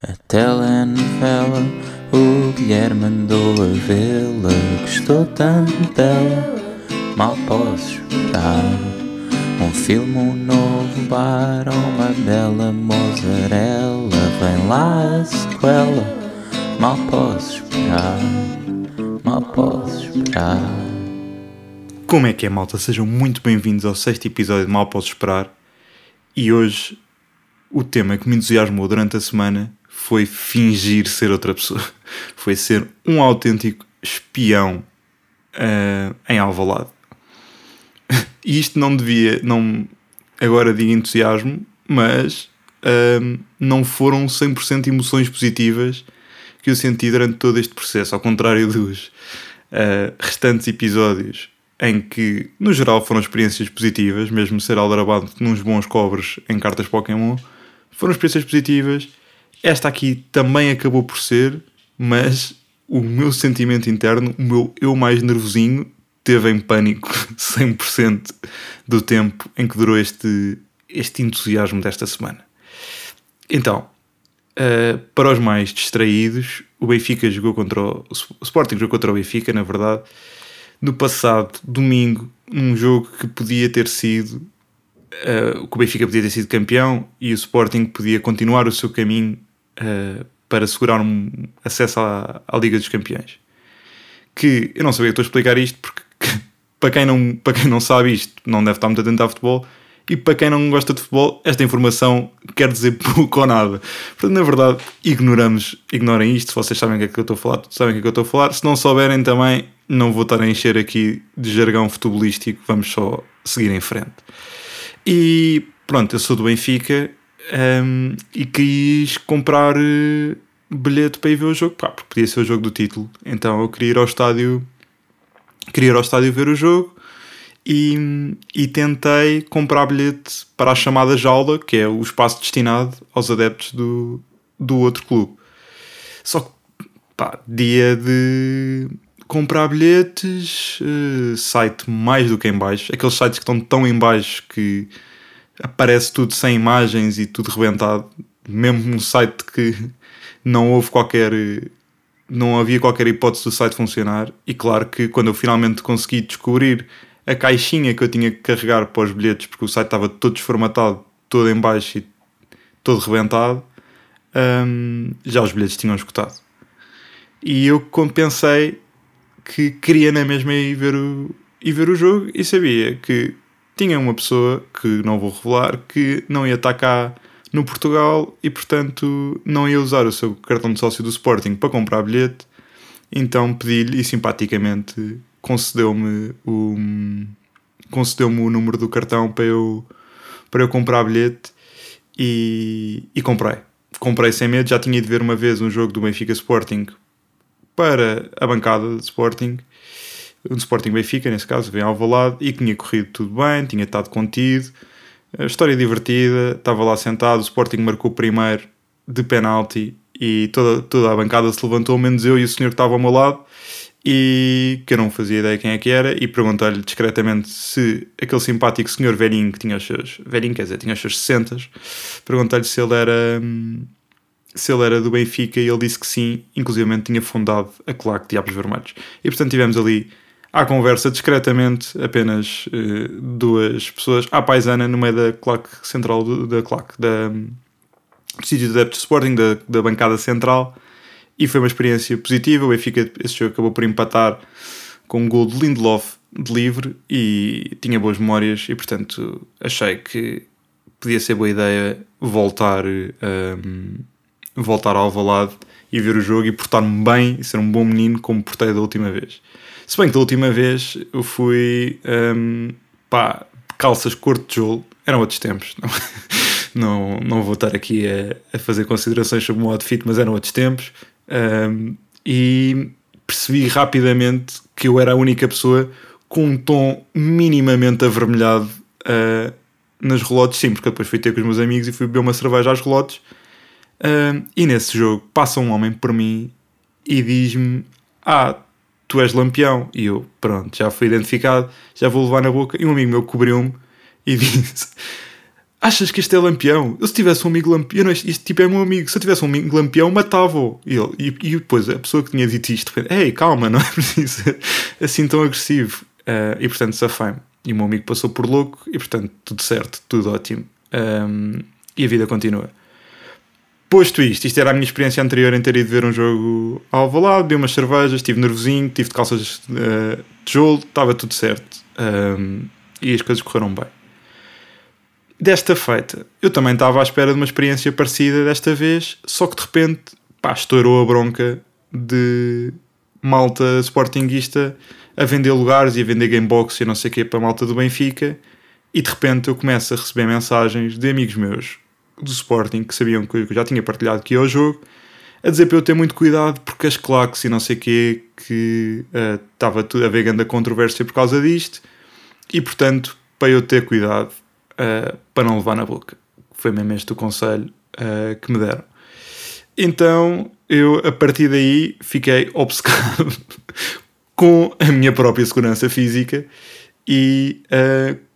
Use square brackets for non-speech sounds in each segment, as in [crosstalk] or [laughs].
A telenovela, o Guilherme mandou a vê-la. Gostou tanto dela, mal posso esperar. Um filme, um novo bar, uma bela mozzarella. Vem lá a sequela, mal posso esperar. Mal posso esperar. Como é que é, malta? Sejam muito bem-vindos ao sexto episódio de Mal Posso Esperar. E hoje o tema que me entusiasmou durante a semana foi fingir ser outra pessoa. [laughs] Foi ser um autêntico espião uh, em Alvalade. [laughs] E isto não devia, não, agora digo entusiasmo, mas uh, não foram 100% emoções positivas que eu senti durante todo este processo, ao contrário dos uh, restantes episódios em que, no geral, foram experiências positivas, mesmo ser aldrabado nos bons cobres em cartas Pokémon, foram experiências positivas. Esta aqui também acabou por ser, mas o meu sentimento interno, o meu eu mais nervosinho, teve em pânico [laughs] 100% do tempo em que durou este, este entusiasmo desta semana. Então, uh, para os mais distraídos, o Benfica jogou contra o, o Sporting jogou contra o Benfica, na verdade, no passado domingo, num jogo que podia ter sido uh, que o Benfica podia ter sido campeão e o Sporting podia continuar o seu caminho uh, para segurar um acesso à, à, Liga dos Campeões. Que eu não sabia que estou a explicar isto porque [laughs] para quem, não, para quem não sabe isto não deve estar muito atento a futebol e para quem não gosta de futebol esta informação quer dizer [laughs] pouco ou nada. Portanto, na verdade, ignoramos, ignorem isto. Se vocês sabem o que é que eu estou a falar, sabem o que é que eu estou a falar. Se não souberem também, não vou estar a encher aqui de jargão futebolístico, vamos só seguir em frente. E pronto, eu sou do Benfica um, e quis comprar uh, bilhete para ir ver o jogo, pá, porque podia ser o jogo do título. Então eu queria ir ao estádio, queria ir ao estádio ver o jogo e, e tentei comprar bilhete para a chamada jaula, que é o espaço destinado aos adeptos do, do outro clube. Só que, pá, dia de comprar bilhetes, uh, site mais do que em baixo, aqueles sites que estão tão em baixo que aparece tudo sem imagens e tudo rebentado, mesmo um site que não houve qualquer não havia qualquer hipótese do site funcionar. E claro que quando eu finalmente consegui descobrir a caixinha que eu tinha que carregar para os bilhetes porque o site estava todo desformatado, todo em baixo e todo rebentado um, já os bilhetes tinham escutado e eu compensei que queria na mesma ir ver o, ir ver o jogo e sabia que tinha uma pessoa, que não vou revelar, que não ia estar cá no Portugal e portanto não ia usar o seu cartão de sócio do Sporting para comprar bilhete. Então pedi-lhe e simpaticamente concedeu-me o, concedeu-me o número do cartão para eu, para eu comprar bilhete e, e comprei. Comprei sem medo, já tinha ido ver uma vez um jogo do Benfica Sporting para a bancada de Sporting, um Sporting Benfica, nesse caso, vem ao Valado, e que tinha corrido tudo bem, tinha estado contido, a história divertida, estava lá sentado, o Sporting marcou primeiro de penalti e toda, toda a bancada se levantou, menos eu e o senhor que estava ao meu lado, e que eu não fazia ideia quem é que era, e perguntei-lhe discretamente se aquele simpático senhor velhinho que tinha os seus, velhinho quer dizer, tinha os seus 60, perguntei-lhe se ele era se ele era do Benfica e ele disse que sim, inclusive tinha fundado a Claque Diabos Vermelhos. E portanto tivemos ali à conversa discretamente apenas uh, duas pessoas à paisana no meio da claque central do, da claque da, do sítio de adeptos de Sporting, da, da bancada central e foi uma experiência positiva. O Benfica esse jogo acabou por empatar com um gol de Lindelof de livre e tinha boas memórias e portanto achei que podia ser boa ideia voltar um, ehm, voltar ao Alvalade e ver o jogo e portar-me bem e ser um bom menino como portei da última vez. Se bem que da última vez eu fui um, pá, calças cor de tijolo, eram outros tempos. Não, [laughs] não, não vou estar aqui a, a, fazer considerações sobre o meu outfit, mas eram outros tempos. Um, e percebi rapidamente que eu era a única pessoa com um tom minimamente avermelhado uh, nas relotes, sim, porque depois fui ter com os meus amigos e fui beber uma cerveja às relotes Uh, e nesse jogo passa um homem por mim e diz-me: Ah, tu és lampião. E eu, pronto, já fui identificado, já vou levar na boca. E um amigo meu cobriu-me e [laughs] disse: achas que este é lampião? Eu se tivesse um amigo lampião, não, este, este tipo é meu amigo, se eu tivesse um amigo lampião, matava-o. E, e, e depois a pessoa que tinha dito isto, ei, calma, não é preciso ser assim tão agressivo. Uh, e portanto safei-me. E o meu amigo passou por louco e portanto tudo certo, tudo ótimo. Um, e a vida continua. Posto isto, isto era a minha experiência anterior em ter ido ver um jogo ao Alvalade, dei umas cervejas, estive nervosinho, tive de calças uh, tijolo, estava tudo certo. Um, e as coisas correram bem. Desta feita, eu também estava à espera de uma experiência parecida desta vez, só que de repente, pá, estourou a bronca de malta sportinguista a vender lugares e a vender gamebox e não sei o que para a malta do Benfica e de repente eu começo a receber mensagens de amigos meus do Sporting que sabiam que eu já tinha partilhado aqui ao jogo a dizer para eu ter muito cuidado porque as claques e não sei o que que estava tudo a ver grande controvérsia por causa disto e portanto para eu ter cuidado uh, para não levar na boca. Foi mesmo este o conselho uh, que me deram. Então eu a partir daí fiquei [laughs] obcecado com a minha própria segurança física e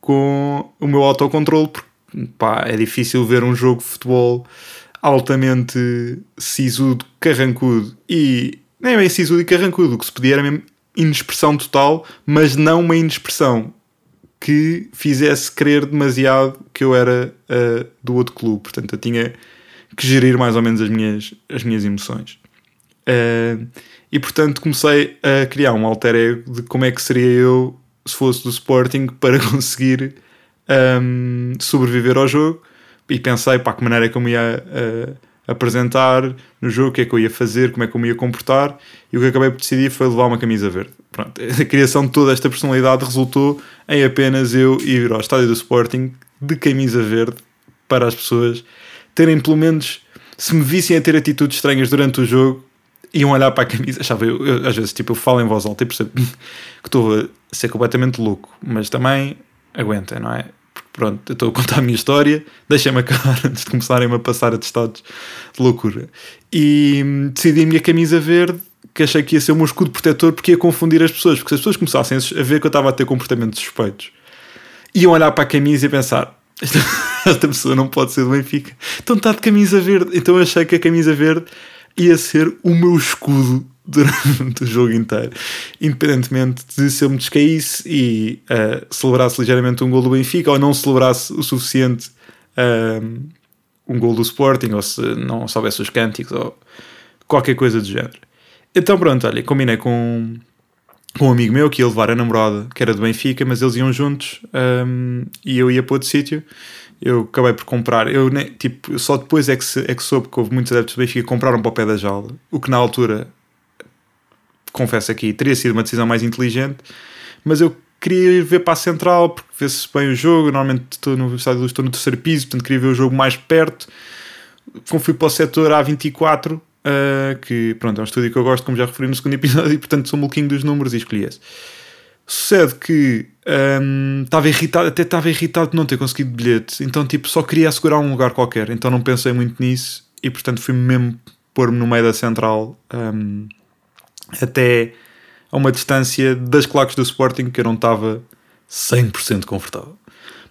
com o meu autocontrole, porque pá, é difícil ver um jogo de futebol altamente sisudo, carrancudo e nem bem sisudo e carrancudo, o que se pedia era mesmo inexpressão total, mas não uma inexpressão que fizesse crer demasiado que eu era uh, do outro clube. Portanto, eu tinha que gerir mais ou menos as minhas, as minhas emoções. Uh, e portanto comecei a criar um alter ego de como é que seria eu se fosse do Sporting para [laughs] conseguir um, sobreviver ao jogo. E pensei, para que maneira é que eu me ia uh, apresentar no jogo, o que é que eu ia fazer, como é que eu me ia comportar. E o que acabei por decidir foi levar uma camisa verde. Pronto, [laughs] a criação de toda esta personalidade resultou em apenas eu ir ao estádio do Sporting de camisa verde para as pessoas terem pelo menos, se me vissem a ter atitudes estranhas durante o jogo, iam olhar para a camisa. Achava, eu, eu, às vezes tipo, eu falo em voz alta e percebo [laughs] que estou a ser completamente louco, mas também aguenta, não é? Pronto, eu estou a contar a minha história, deixem-me acabar [laughs] antes de começarem a passar a estados de loucura. E hum, decidi a minha camisa verde que achei que ia ser o meu escudo protetor porque ia confundir as pessoas. Porque se as pessoas começassem a ver que eu estava a ter comportamentos suspeitos, iam olhar para a camisa e pensar: [laughs] esta, esta pessoa não pode ser do Benfica. Então está de camisa verde. Então achei que a camisa verde ia ser o meu escudo durante o jogo inteiro. Independentemente de se eu me descaísse e uh, celebrasse ligeiramente um gol do Benfica ou não celebrasse o suficiente uh, um gol do Sporting ou se não soubesse os cânticos ou qualquer coisa do género. Então pronto, olha, combinei com, com um amigo meu que ia levar a namorada, que era do Benfica, mas eles iam juntos um, e eu ia para outro sítio. Eu acabei por comprar, eu tipo, só depois é que, se, é que soube que houve muitos adeptos do Benfica que compraram para o pé da jaula, o que na altura, confesso aqui, teria sido uma decisão mais inteligente, mas eu queria ir ver para a central porque vê-se bem o jogo. Normalmente estou no estádio estou no terceiro piso, portanto queria ver o jogo mais perto. Como fui para o setor A24, Uh, que pronto, é um estúdio que eu gosto, como já referi no segundo episódio, [laughs] e portanto sou um maluquinho dos números e escolhi esse. Sucede que um, estava irritado, até estava irritado de não ter conseguido bilhete, então tipo só queria assegurar um lugar qualquer, então não pensei muito nisso e portanto fui mesmo pôr-me no meio da central um, até a uma distância das claques do Sporting que eu não estava 100% confortável.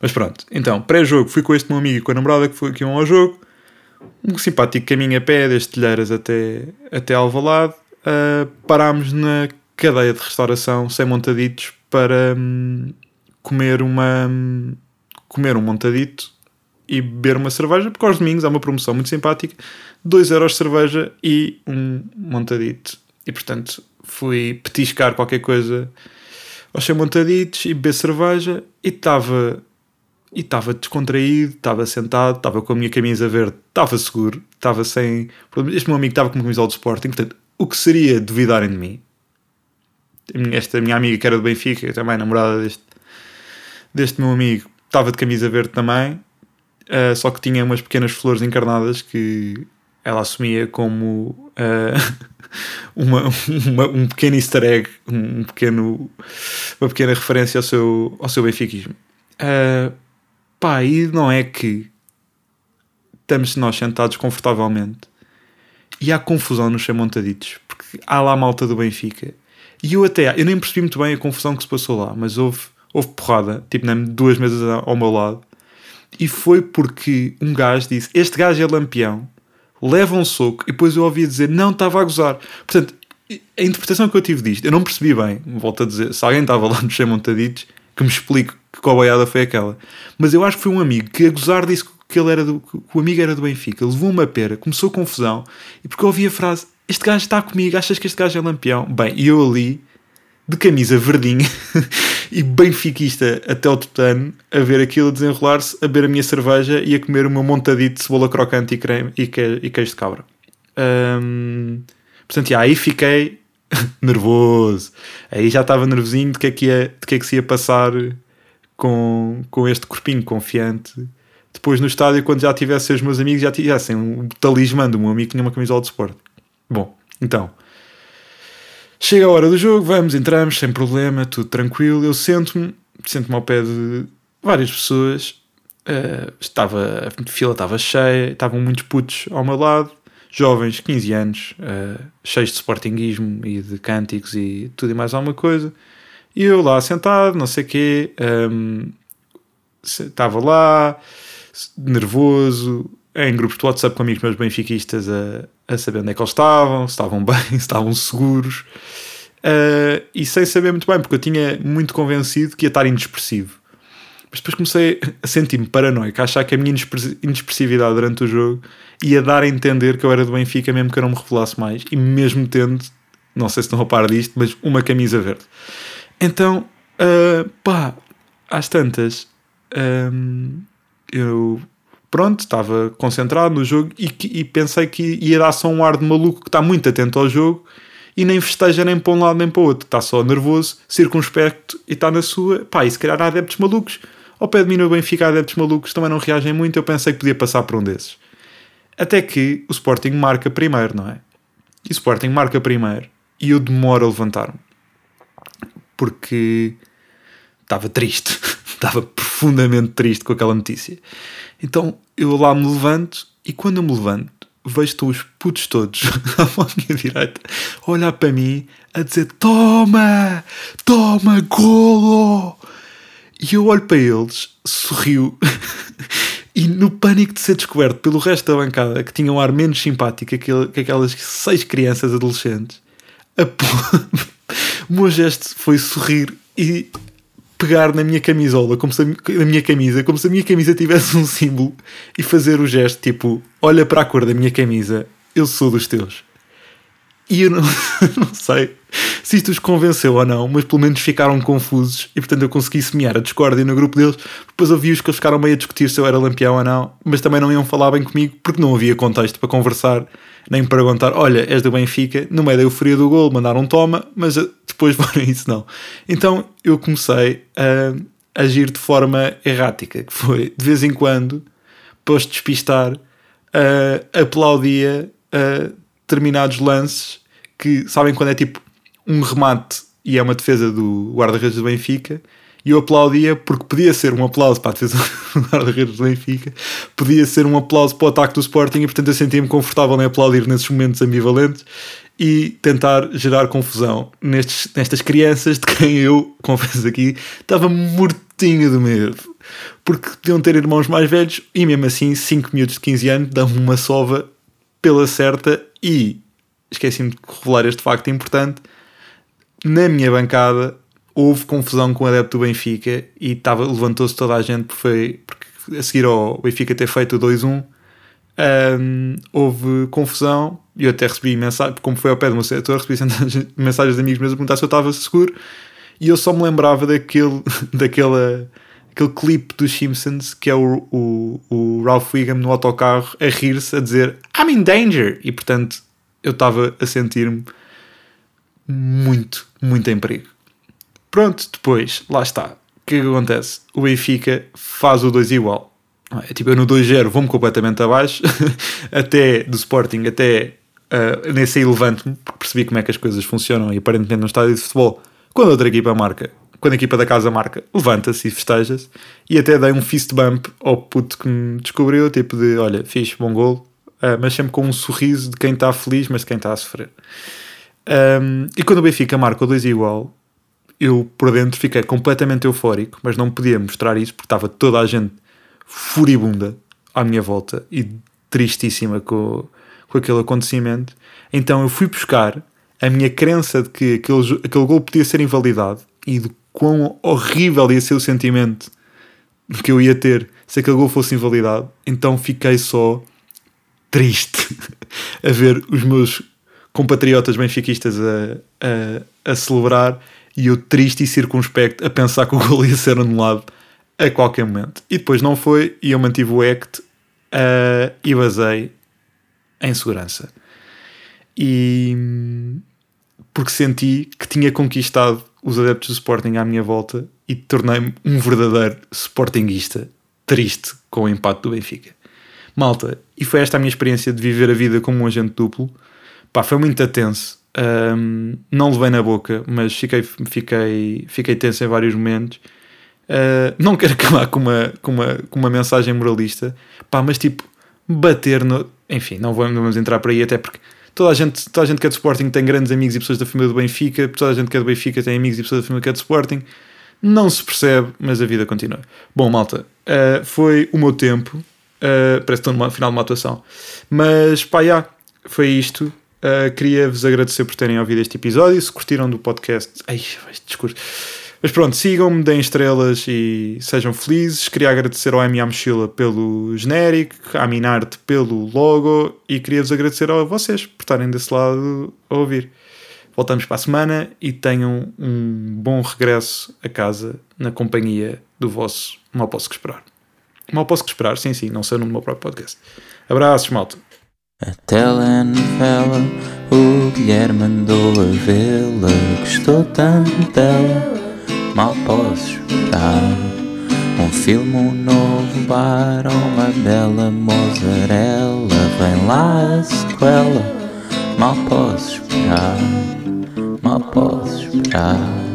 Mas pronto, então, pré-jogo, fui com este meu amigo e com a namorada que, foi, que iam ao jogo um simpático caminho a pé desde Telheiras até, até Alvalade. Uh, parámos na cadeia de restauração sem montaditos para hum, comer uma hum, comer um montadito e beber uma cerveja, porque aos domingos há uma promoção muito simpática, 2 euros de cerveja e um montadito. E portanto fui petiscar qualquer coisa aos montaditos e beber cerveja e estava e estava descontraído, estava sentado, estava com a minha camisa verde, estava seguro, estava sem. Este meu amigo estava com uma camisola de Sporting, portanto, o que seria duvidarem de mim? Esta minha amiga que era do Benfica, também namorada deste, deste meu amigo, estava de camisa verde também, uh, só que tinha umas pequenas flores encarnadas que ela assumia como uh, [laughs] uma, uma, um pequeno easter egg, um pequeno, uma pequena referência ao seu, ao seu benfiquismo. Uh, Pá, e não é que estamos nós sentados confortavelmente e há confusão nos chamontaditos, porque há lá a malta do Benfica. E eu até, eu nem percebi muito bem a confusão que se passou lá, mas houve, houve porrada, tipo, nem duas mesas ao meu lado. E foi porque um gajo disse: Este gajo é lampião, leva um soco, e depois eu ouvia dizer: Não, estava a gozar. Portanto, a interpretação que eu tive disto, eu não percebi bem, volto a dizer, se alguém estava lá nos Sem Montaditos, que me explique que cobaiada foi aquela. Mas eu acho que foi um amigo que a gozar disse que, ele era do, que o amigo era do Benfica, levou uma pera, começou confusão, e porque eu ouvi a frase: Este gajo está comigo, achas que este gajo é lampião? Bem, e eu ali, de camisa verdinha [laughs] e benfiquista até o tutano, a ver aquilo desenrolar-se, a beber a minha cerveja e a comer meu montadito de cebola crocante e, creme, e, que, e queijo de cabra. Portanto, já, aí fiquei [laughs] nervoso. Aí já estava nervosinho de que é que, ia, de que, é que se ia passar com, com este corpinho confiante. Depois no estádio, quando já tivesse os meus amigos, já tivessem um talismã do meu amigo que tinha uma camisola de esporte. Bom, então. Chega a hora do jogo, vamos, entramos, sem problema, tudo tranquilo. Eu sento-me, sento-me ao pé de várias pessoas. Uh, estava, a fila estava cheia, estavam muitos putos ao meu lado jovens, 15 anos, uh, cheios de sportinguismo e de cânticos e tudo e mais alguma coisa. E eu lá sentado, não sei o quê, um, ehm, estava lá, nervoso, em grupos de WhatsApp com amigos meus benfiquistas a, a saber onde é que eles estavam, se estavam bem, [laughs] se estavam seguros. Uh, e sem saber muito bem, porque eu tinha muito convencido que ia estar inexpressivo. Mas depois comecei a sentir-me paranoico, a achar que a minha inexpressividade durante o jogo ia dar a entender que eu era do Benfica, mesmo que eu não me revelasse mais, e mesmo tendo, não sei se estão a par disto, mas uma camisa verde. Então, uh, pá, às tantas, um, eu pronto, estava concentrado no jogo e, e, pensei que ia dar só um ar de maluco que está muito atento ao jogo e nem festeja nem para um lado nem para o outro, está só nervoso, circunspecto e está na sua. Pá, e se calhar há adeptos malucos ao pé de mim no Benfica, adeptos malucos também não reagem muito. Eu pensei que podia passar por um desses. Até que o Sporting marca primeiro, não é? E o Sporting marca primeiro e eu demoro a levantar-me. Porque estava triste. [laughs] estava profundamente triste com aquela notícia. Então eu lá me levanto e quando eu me levanto vejo os putos todos [laughs] à minha direita a olhar para mim a dizer toma, toma, golo e eu olho para eles, sorrio, [laughs] e no pânico de ser descoberto pelo resto da bancada, que tinha um ar menos simpático que aquelas seis crianças adolescentes, a... [laughs] o meu gesto foi sorrir e pegar na minha camisola, como se a, na minha camisa, como se a minha camisa tivesse um símbolo e fazer o gesto tipo: olha para a cor da minha camisa, eu sou dos teus. E eu não, [laughs] não sei se isto os convenceu ou não, mas pelo menos ficaram confusos e portanto eu consegui semear a discórdia no grupo deles. Depois ouvi-os que eles ficaram meio a discutir se eu era lampião ou não, mas também não iam falar bem comigo porque não havia contexto para conversar, nem para perguntar: olha, és do Benfica, no meio da euforia do gol, mandaram toma, mas eh, depois [laughs] foram isso não. Então eu comecei a agir de forma errática, que foi de vez em quando, posto despistar, uh, aplaudia uh, determinados lances que sabem quando é tipo um remate e é uma defesa do guarda-redes do Benfica e eu aplaudia porque podia ser um aplauso para a defesa [laughs] do guarda-redes do Benfica, podia ser um aplauso para o ataque do Sporting e portanto eu sentia-me confortável em aplaudir nesses momentos ambivalentes e tentar gerar confusão nestes, nestas crianças de quem eu, [laughs] confesso aqui, estava mortinho de medo. Porque podiam ter irmãos mais velhos e mesmo assim 5 minutos de 15 anos dão-me uma sova pela certa e esqueci-me de revelar este facto importante. Na minha bancada houve confusão com o adepto do Benfica e estava, levantou-se toda a gente porque, foi, porque a seguir ao Benfica ter feito o 2-1 um, houve confusão e eu até recebi mensagem, como foi ao pé do meu setor, recebi [laughs] mensagens de amigos meus a perguntar se eu estava seguro e eu só me lembrava daquele, [laughs] daquela, aquele clipe dos Simpsons que é o, o, o Ralph Wiggum no autocarro a rir-se, a dizer I'm in danger e portanto eu estava a sentir-me muito, muito em perigo. Pronto, depois, lá está. O que é que acontece? O Benfica faz o 2 igual. É tipo, eu no 2-0 vou-me completamente abaixo, [laughs] até do Sporting, até uh, nesse aí levanto-me, porque percebi como é que as coisas funcionam e aparentemente no estádio de futebol, quando outra equipa marca, quando a equipa da casa marca, levanta-se e festeja-se, e até dei um fist bump ao puto que me descobriu, tipo de, olha, fixe, bom gol, uh, mas sempre com um sorriso de quem está feliz, mas de quem está a sofrer. Um, e quando o Benfica marca o 2 igual, eu por dentro fiquei completamente eufórico, mas não podia mostrar isso porque estava toda a gente furibunda à minha volta e tristíssima com, com aquele acontecimento. Então eu fui buscar a minha crença de que aquele, aquele gol podia ser invalidado e de quão horrível ia ser o sentimento que eu ia ter se aquele gol fosse invalidado. Então fiquei só triste [laughs] a ver os meus compatriotas benfiquistas a, a, a celebrar e eu triste e circunspecto a pensar que o gol ia ser anulado a qualquer momento. E depois não foi e eu mantive o act uh, e basei em segurança. E porque senti que tinha conquistado os adeptos do Sporting à minha volta e tornei-me um verdadeiro Sportingista triste com o empate do Benfica. Malta, e foi esta a minha experiência de viver a vida como um agente duplo. Pá, foi muito tenso. Um, não levei na boca, mas fiquei, fiquei, fiquei tenso em vários momentos. Uh, não quero [laughs] acabar com uma, com, uma, com uma mensagem moralista, pá, mas tipo, bater no. Enfim, não vamos entrar por aí, até porque toda a gente, toda a gente que é de Sporting tem grandes amigos e pessoas da família do Benfica, toda a gente que é do Benfica tem amigos e pessoas da família que é de Sporting. Não se percebe, mas a vida continua. Bom, malta, uh, foi o meu tempo. Uh, parece que estou no final de uma atuação. Mas pá, já, foi isto. Uh, Queria-vos agradecer por terem ouvido este episódio. Se curtiram do podcast. Ai, este discurso. Mas pronto, sigam-me, deem estrelas e sejam felizes. Queria agradecer ao M.A. Mochila pelo genérico, à Minarte pelo logo e queria-vos agradecer a vocês por estarem desse lado a ouvir. Voltamos para a semana e tenham um bom regresso a casa na companhia do vosso Mal Posso Que Esperar. Mal Posso Que Esperar, sim, sim, não sei no meu próprio podcast. Abraços, malta. A telenovela, o Guilherme mandou a vê-la, gostou tanto dela mal posso esperar. Um filme, um novo bar, uma bela mozzarella. Vem lá a sequela, mal posso esperar, mal posso esperar.